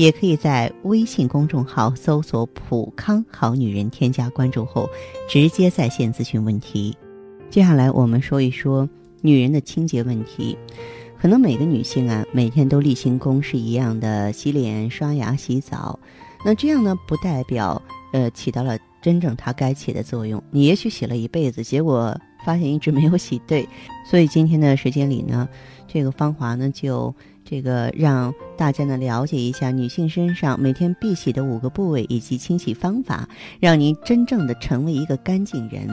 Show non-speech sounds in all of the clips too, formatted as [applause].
也可以在微信公众号搜索“普康好女人”，添加关注后，直接在线咨询问题。接下来我们说一说女人的清洁问题。可能每个女性啊，每天都例行公事一样的洗脸、刷牙、洗澡，那这样呢，不代表呃起到了真正它该起的作用。你也许洗了一辈子，结果发现一直没有洗对。所以今天的时间里呢，这个芳华呢就。这个让大家呢了解一下女性身上每天必洗的五个部位以及清洗方法，让您真正的成为一个干净人。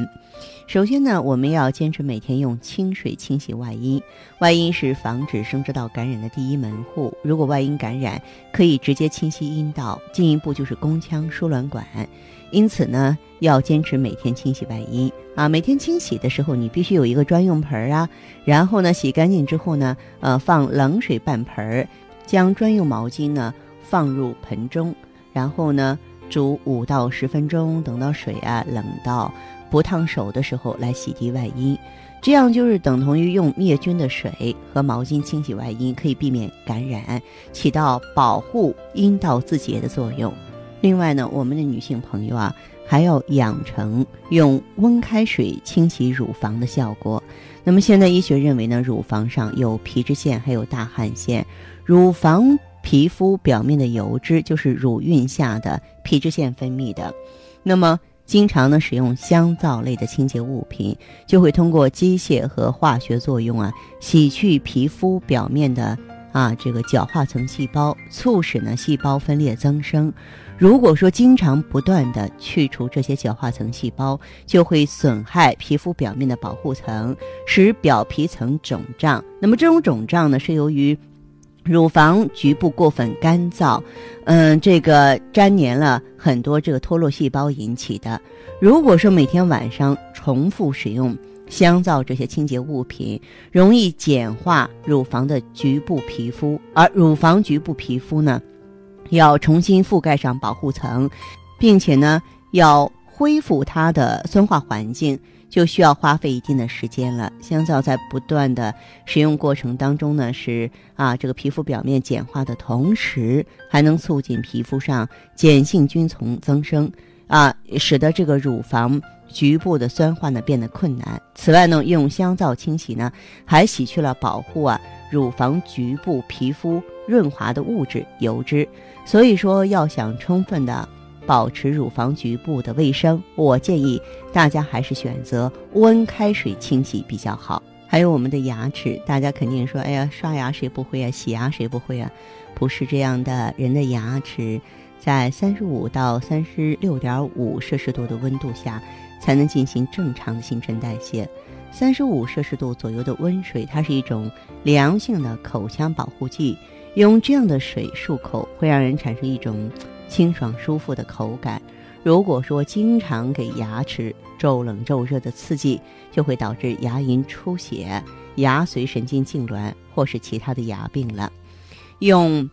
首先呢，我们要坚持每天用清水清洗外阴，外阴是防止生殖道感染的第一门户。如果外阴感染，可以直接清洗阴道，进一步就是宫腔、输卵管。因此呢，要坚持每天清洗外阴啊。每天清洗的时候，你必须有一个专用盆儿啊。然后呢，洗干净之后呢，呃，放冷水半盆儿，将专用毛巾呢放入盆中，然后呢煮五到十分钟，等到水啊冷到不烫手的时候来洗涤外阴。这样就是等同于用灭菌的水和毛巾清洗外阴，可以避免感染，起到保护阴道自洁的作用。另外呢，我们的女性朋友啊，还要养成用温开水清洗乳房的效果。那么现在医学认为呢，乳房上有皮脂腺，还有大汗腺，乳房皮肤表面的油脂就是乳晕下的皮脂腺分泌的。那么经常呢使用香皂类的清洁物品，就会通过机械和化学作用啊，洗去皮肤表面的啊这个角化层细胞，促使呢细胞分裂增生。如果说经常不断的去除这些角化层细胞，就会损害皮肤表面的保护层，使表皮层肿胀。那么这种肿胀呢，是由于乳房局部过分干燥，嗯，这个粘连了很多这个脱落细胞引起的。如果说每天晚上重复使用香皂这些清洁物品，容易简化乳房的局部皮肤，而乳房局部皮肤呢？要重新覆盖上保护层，并且呢，要恢复它的酸化环境，就需要花费一定的时间了。香皂在不断的使用过程当中呢，是啊，这个皮肤表面简化的同时，还能促进皮肤上碱性菌丛增生，啊，使得这个乳房局部的酸化呢变得困难。此外呢，用香皂清洗呢，还洗去了保护啊乳房局部皮肤润滑的物质油脂。所以说，要想充分的保持乳房局部的卫生，我建议大家还是选择温开水清洗比较好。还有我们的牙齿，大家肯定说：“哎呀，刷牙谁不会啊？洗牙谁不会啊？”不是这样的，人的牙齿在三十五到三十六点五摄氏度的温度下才能进行正常的新陈代谢。三十五摄氏度左右的温水，它是一种良性的口腔保护剂。用这样的水漱口，会让人产生一种清爽舒服的口感。如果说经常给牙齿骤冷骤热的刺激，就会导致牙龈出血、牙髓神经痉挛或是其他的牙病了。用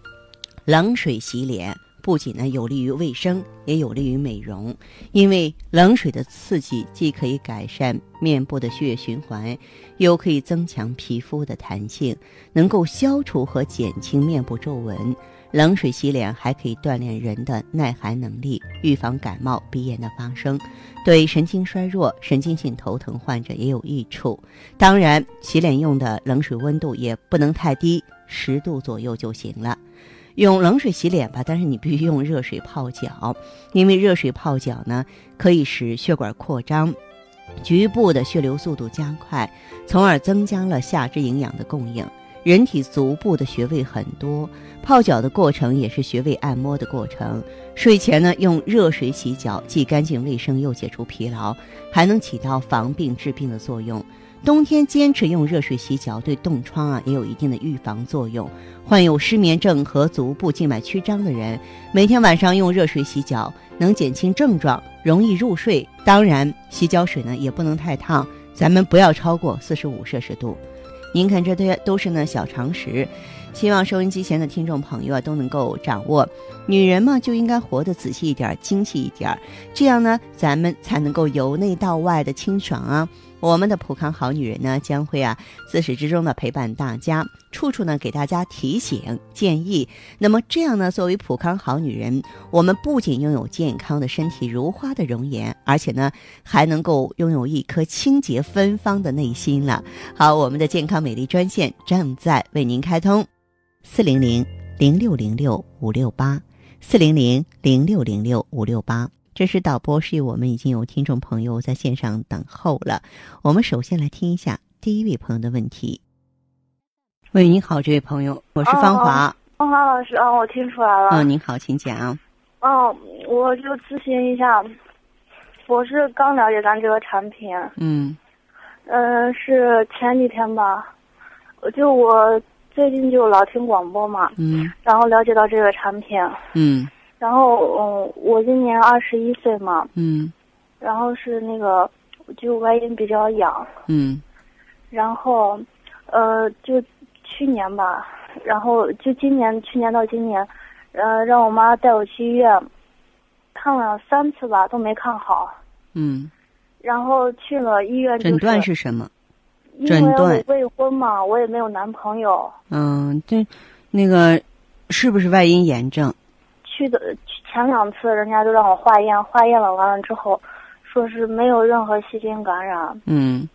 冷水洗脸。不仅呢有利于卫生，也有利于美容，因为冷水的刺激既可以改善面部的血液循环，又可以增强皮肤的弹性，能够消除和减轻面部皱纹。冷水洗脸还可以锻炼人的耐寒能力，预防感冒、鼻炎的发生，对神经衰弱、神经性头疼患者也有益处。当然，洗脸用的冷水温度也不能太低，十度左右就行了。用冷水洗脸吧，但是你必须用热水泡脚，因为热水泡脚呢，可以使血管扩张，局部的血流速度加快，从而增加了下肢营养的供应。人体足部的穴位很多，泡脚的过程也是穴位按摩的过程。睡前呢，用热水洗脚，既干净卫生，又解除疲劳，还能起到防病治病的作用。冬天坚持用热水洗脚，对冻疮啊也有一定的预防作用。患有失眠症和足部静脉曲张的人，每天晚上用热水洗脚，能减轻症状，容易入睡。当然，洗脚水呢也不能太烫，咱们不要超过四十五摄氏度。您看，这些都是呢小常识。希望收音机前的听众朋友啊都能够掌握。女人嘛，就应该活得仔细一点、精细一点，这样呢，咱们才能够由内到外的清爽啊。我们的普康好女人呢，将会啊自始至终的陪伴大家，处处呢给大家提醒建议。那么这样呢，作为普康好女人，我们不仅拥有健康的身体、如花的容颜，而且呢，还能够拥有一颗清洁芬芳的内心了。好，我们的健康美丽专线正在为您开通。四零零零六零六五六八，四零零零六零六五六八。这是导播示意我们已经有听众朋友在线上等候了。我们首先来听一下第一位朋友的问题。喂，你好，这位朋友，我是芳华。芳华老师啊，我听出来了。嗯，您好，请讲。嗯，我就咨询一下，我是刚了解咱这个产品。嗯。嗯，是前几天吧，就我。最近就老听广播嘛，嗯，然后了解到这个产品，嗯，然后嗯，我今年二十一岁嘛，嗯，然后是那个就外阴比较痒，嗯，然后呃就去年吧，然后就今年去年到今年，呃让我妈带我去医院。看了三次吧都没看好，嗯，然后去了医院诊断是什么？因为我未婚嘛，我也没有男朋友。嗯，这，那个，是不是外阴炎症？去的前两次，人家都让我化验，化验了完了之后，说是没有任何细菌感染。嗯，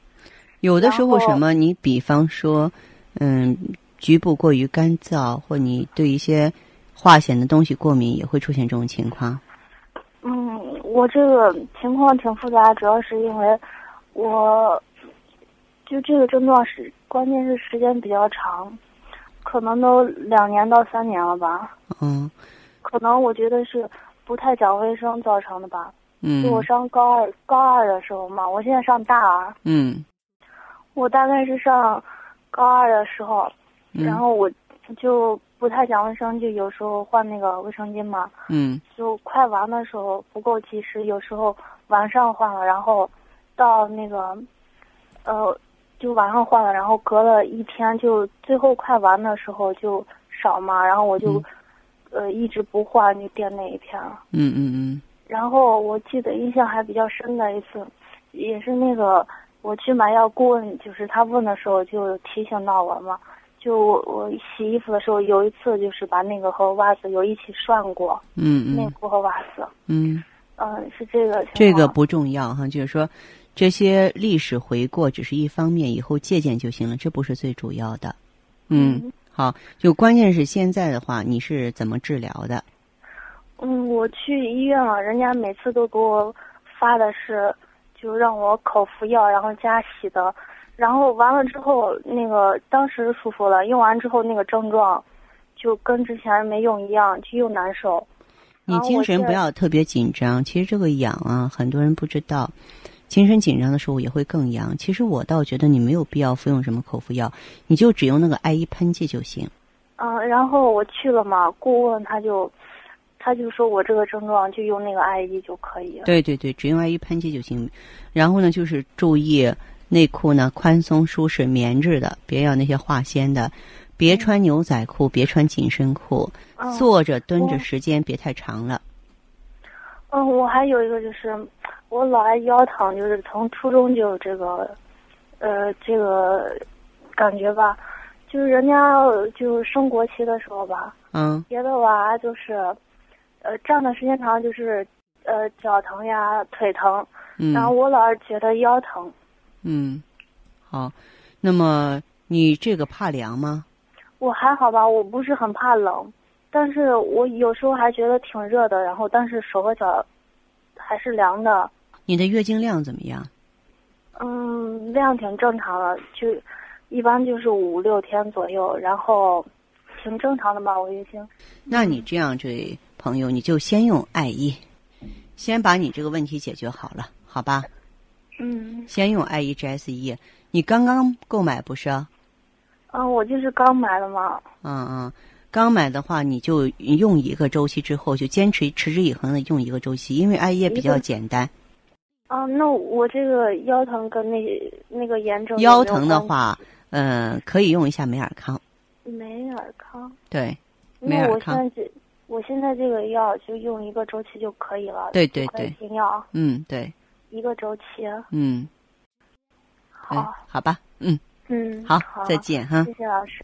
有的时候什么？你比方说，嗯，局部过于干燥，或你对一些化险的东西过敏，也会出现这种情况。嗯，我这个情况挺复杂，主要是因为我。就这个症状是，关键是时间比较长，可能都两年到三年了吧。嗯。可能我觉得是不太讲卫生造成的吧。嗯。就我上高二高二的时候嘛，我现在上大二。嗯。我大概是上高二的时候，然后我就不太讲卫生，就有时候换那个卫生巾嘛。嗯。就快完的时候不够及时，有时候晚上换了，然后到那个呃。就晚上换了，然后隔了一天，就最后快完的时候就少嘛，然后我就，呃，一直不换，就垫那一片了。嗯嗯嗯。然后我记得印象还比较深的一次，也是那个我去买药，顾问就是他问的时候就提醒到我嘛，就我我洗衣服的时候有一次就是把那个和袜子有一起涮过。嗯嗯。内裤和袜子。嗯。嗯，是这个。这个不重要哈，就是说。这些历史回过只是一方面，以后借鉴就行了，这不是最主要的。嗯，好，就关键是现在的话，你是怎么治疗的？嗯，我去医院了，人家每次都给我发的是，就让我口服药，然后加洗的，然后完了之后，那个当时舒服了，用完之后那个症状就跟之前没用一样，就又难受。你精神不要特别紧张，其实这个痒啊，很多人不知道。精神紧张的时候也会更痒。其实我倒觉得你没有必要服用什么口服药，你就只用那个艾依喷剂就行。嗯，然后我去了嘛，顾问他就，他就说我这个症状就用那个艾依就可以。对对对，只用艾依喷剂就行。然后呢，就是注意内裤呢宽松舒适棉质的，别要那些化纤的，别穿牛仔裤，别穿紧身裤，坐着蹲着时间别太长了。嗯，我还有一个就是。我老爱腰疼，就是从初中就这个，呃，这个感觉吧，就是人家就升国旗的时候吧，嗯，别的娃就是，呃，站的时间长就是呃脚疼呀、腿疼，嗯，然后我老是觉得腰疼。嗯，好，那么你这个怕凉吗？我还好吧，我不是很怕冷，但是我有时候还觉得挺热的，然后但是手和脚还是凉的。你的月经量怎么样？嗯，量挺正常的，就一般就是五六天左右，然后挺正常的吧，我月经。那你这样，这位朋友，你就先用艾依，先把你这个问题解决好了，好吧？嗯先用 I E G S E。你刚刚购买不是？嗯，我就是刚买的嘛。嗯嗯，刚买的话，你就用一个周期之后，就坚持持之以恒的用一个周期，因为艾叶比较简单。啊，那我这个腰疼跟那那个炎症腰疼的话，嗯、可以用一下美尔康。美尔康。对，美那尔康。我现在这我现在这个药就用一个周期就可以了。对对对停药嗯，对，一个周期。嗯，哎好，，好吧，嗯，嗯，好，好，再见哈。谢谢老师。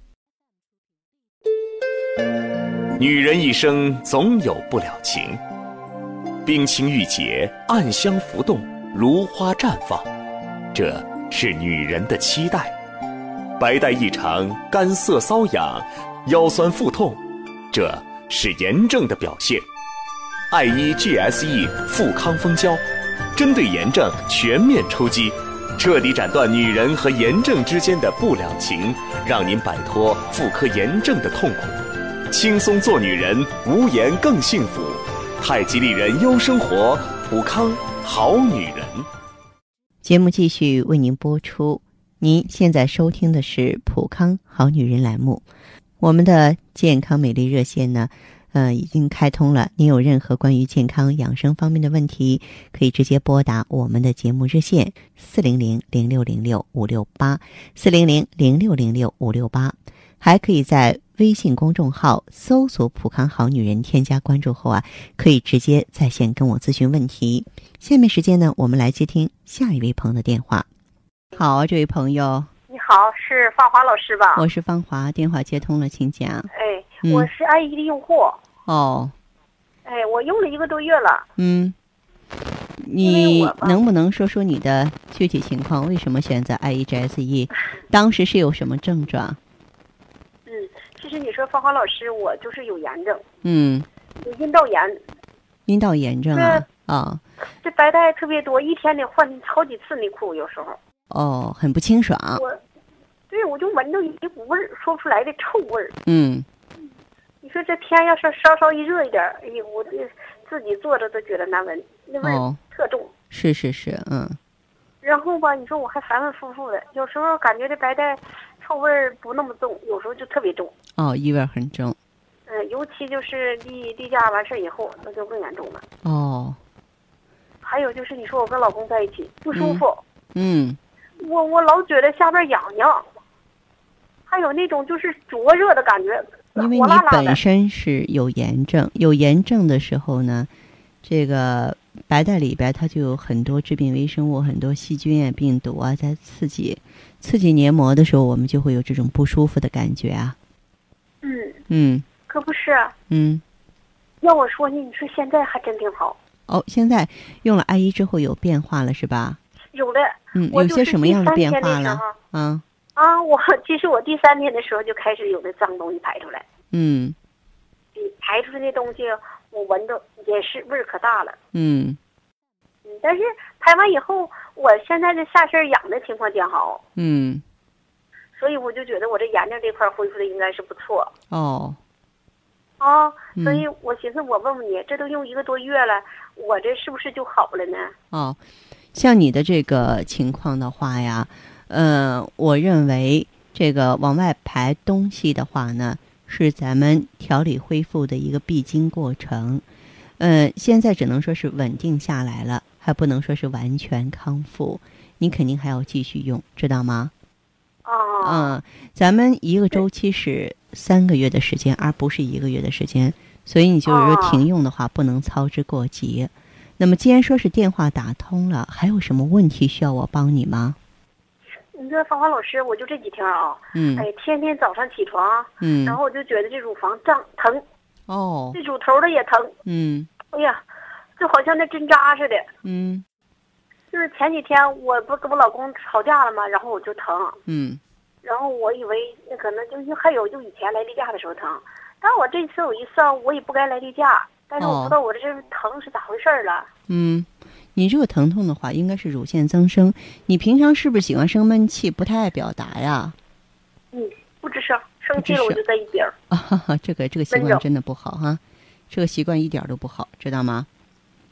女人一生总有不了情，冰清玉洁，暗香浮动，如花绽放，这是女人的期待。白带异常，干涩瘙痒，腰酸腹痛，这是炎症的表现。爱依 GSE 富康蜂胶，针对炎症全面出击，彻底斩断女人和炎症之间的不了情，让您摆脱妇科炎症的痛苦。轻松做女人，无颜更幸福。太极丽人优生活，普康好女人。节目继续为您播出。您现在收听的是《普康好女人》栏目，我们的健康美丽热线呢，呃，已经开通了。您有任何关于健康养生方面的问题，可以直接拨打我们的节目热线四零零零六零六五六八四零零零六零六五六八，还可以在微信公众号搜索“普康好女人”，添加关注后啊，可以直接在线跟我咨询问题。下面时间呢，我们来接听下一位朋友的电话。好，这位朋友，你好，是芳华老师吧？我是芳华，电话接通了，请讲。哎，嗯我是爱姨的用户，哦，哎，我用了一个多月了。嗯，你能不能说说你的具体情况？为什么选择 IEGSE？当时是有什么症状？嗯，其实你说芳华老师，我就是有炎症，嗯，有阴道炎，阴道炎症啊，啊、这白带特别多，一天得换好几次内裤，有时候。哦，很不清爽。我，对我就闻着一股味儿，说不出来的臭味儿。嗯，你说这天要是稍稍一热一点儿，哎呦，我这自己坐着都觉得难闻，那味儿哦，特重。是是是，嗯。然后吧，你说我还反反复复的，有时候感觉这白带臭味儿不那么重，有时候就特别重。哦，异味很重。嗯，尤其就是例例假完事儿以后，那就更严重了。哦，还有就是，你说我跟老公在一起不舒服，嗯我我老觉得下边痒痒，还有那种就是灼热的感觉，因为你本。身是有炎症，有炎症的时候呢，这个白带里边它就有很多致病微生物、很多细菌啊、病毒啊在刺激，刺激黏膜的时候，我们就会有这种不舒服的感觉啊。嗯，嗯可不是。嗯，要我说呢，你说现在还真挺好，哦，现在用了艾依之后有变化了是吧？有的。嗯，有些什么样的变化了的时候？嗯啊，我 [laughs] 其实我第三天的时候就开始有那脏东西排出来，嗯你排出来那东西我闻着也是味儿可大了。嗯嗯，但是排完以后，我现在的下身痒的情况挺好，嗯，所以我就觉得我这炎症这块恢复的应该是不错哦，啊。嗯所以我寻思我问问你，这都用一个多月了，我这是不是就好了呢？哦，像你的这个情况的话呀，呃，我认为这个往外排东西的话呢，是咱们调理恢复的一个必经过程。呃，现在只能说是稳定下来了，还不能说是完全康复。你肯定还要继续用，知道吗？哦，嗯，咱们一个周期是三个月的时间，而不是一个月的时间，所以你就是说哦停用的话，不能操之过急。那么，既然说是电话打通了，还有什么问题需要我帮你吗？你说芳华老师，我就这几天啊，嗯哎，天天早上起床，嗯然后我就觉得这乳房胀疼，哦这乳头的也疼，嗯哎呀，就好像那针扎似的。嗯就是前几天我不跟我老公吵架了嘛，然后我就疼，嗯然后我以为那可能就是还有就以前来例假的时候疼，但我这次我一算，我也不该来例假，但是我不知道我这疼是咋回事儿了。嗯，你这个疼痛的话，应该是乳腺增生。你平常是不是喜欢生闷气，不太爱表达呀？嗯，不吱声，生气了我就在一边儿。啊哈哈，这个这个习惯真的不好哈，这个习惯一点儿都不好，知道吗？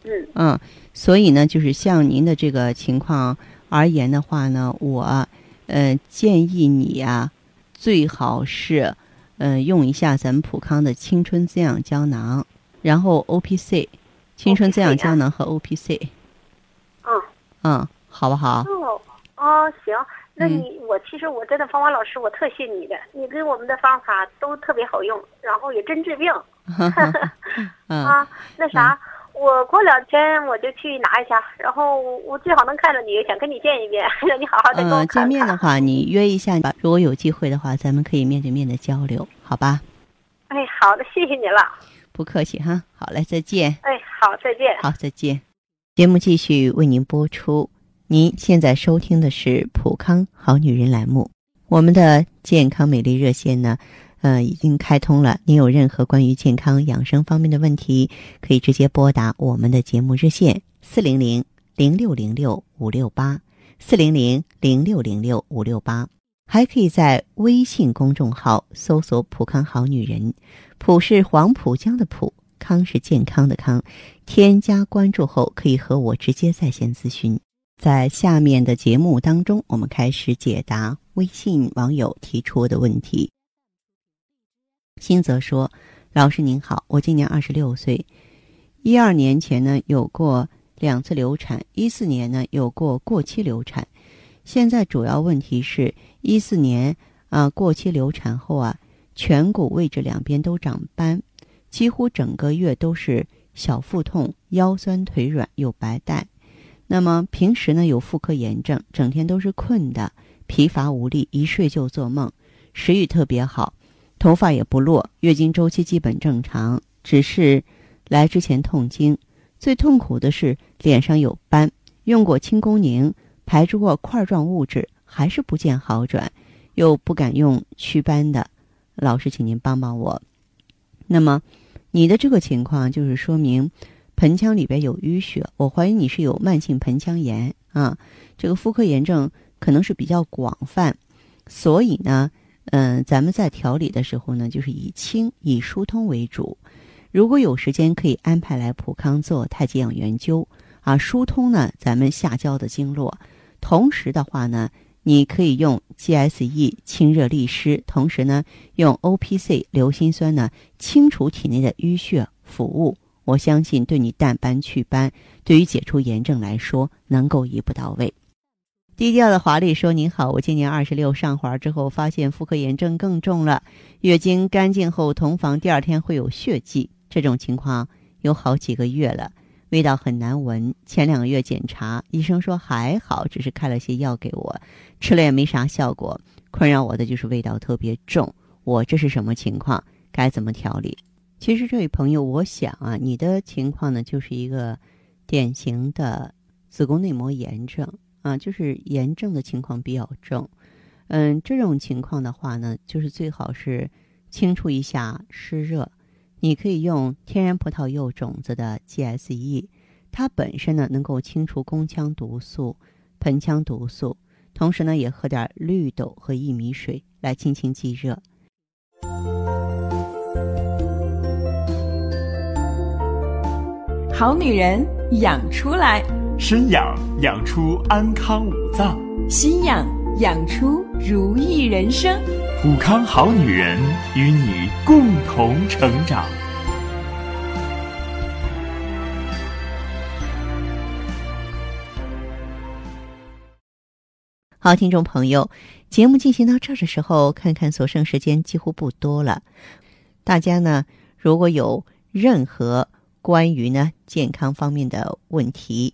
嗯嗯，所以呢，就是像您的这个情况而言的话呢，我呃建议你啊、最好是嗯、呃用一下咱们普康的青春滋养胶囊，然后 O P C，青春滋养 OPC 啊胶囊和 O P C，嗯。嗯，好不好？哦哦，行，那嗯你、我其实我真的芳华老师，我特信你的，你给我们的方法都特别好用，然后也真治病、[laughs] [laughs] 嗯，啊。那啥，我过两天我就去拿一下，然后我最好能看着你，想跟你见一面，让 [laughs] 你好好的跟我呃，看看。见面的话，你约一下吧。如果有机会的话，咱们可以面对面的交流，好吧？哎，好的，谢谢你了。不客气哈。好嘞，再见。哎，好，再见。好，再见。节目继续为您播出。您现在收听的是《普康好女人》栏目，我们的健康美丽热线呢，呃，已经开通了。您有任何关于健康养生方面的问题，可以直接拨打我们的节目热线四零零零六零六五六八四零零零六零六五六八，还可以在微信公众号搜索“普康好女人”，普是黄浦江的浦，康是健康的康。添加关注后，可以和我直接在线咨询。在下面的节目当中，我们开始解答微信网友提出的问题。新泽说：“老师您好，我今年二十六岁，一二年前呢有过两次流产，一四年呢有过过期流产。现在主要问题是一四年啊过期流产后啊，颧骨位置两边都长斑，几乎整个月都是小腹痛、腰酸腿软有白带。那么平时呢有妇科炎症，整天都是困的，疲乏无力，一睡就做梦，食欲特别好，头发也不落，月经周期基本正常，只是来之前痛经。最痛苦的是脸上有斑，用过清宫宁，排出过块状物质，还是不见好转，又不敢用祛斑的。老师，请您帮帮我。那么，你的这个情况就是说明盆腔里边有淤血，我怀疑你是有慢性盆腔炎啊。这个妇科炎症可能是比较广泛，所以呢，嗯、咱们在调理的时候呢，就是以清以疏通为主。如果有时间，可以安排来普康做太极养元灸啊，疏通呢咱们下焦的经络。同时的话呢，你可以用 GSE 清热利湿，同时呢用 OPC 硫辛酸呢清除体内的淤血腐物。我相信对你淡斑祛斑，对于解除炎症来说能够一步到位。低调的华丽说：“您好，我今年二十六，上环之后发现妇科炎症更重了，月经干净后同房第二天会有血迹，这种情况有好几个月了，味道很难闻。前两个月检查，医生说还好，只是开了些药给我，吃了也没啥效果。困扰我的就是味道特别重，我这是什么情况？该怎么调理？”其实这位朋友，我想啊，你的情况呢，就是一个典型的子宫内膜炎症啊，就是炎症的情况比较重。嗯，这种情况的话呢，就是最好是清除一下湿热。你可以用天然葡萄柚种子的 GSE，它本身呢能够清除宫腔毒素、盆腔毒素，同时呢也喝点绿豆和薏米水来清清积热。好女人养出来，身养养出安康五脏，心养养出如意人生。普康好女人与你共同成长。好，听众朋友，节目进行到这儿的时候，看看所剩时间几乎不多了。大家呢，如果有任何关于呢健康方面的问题，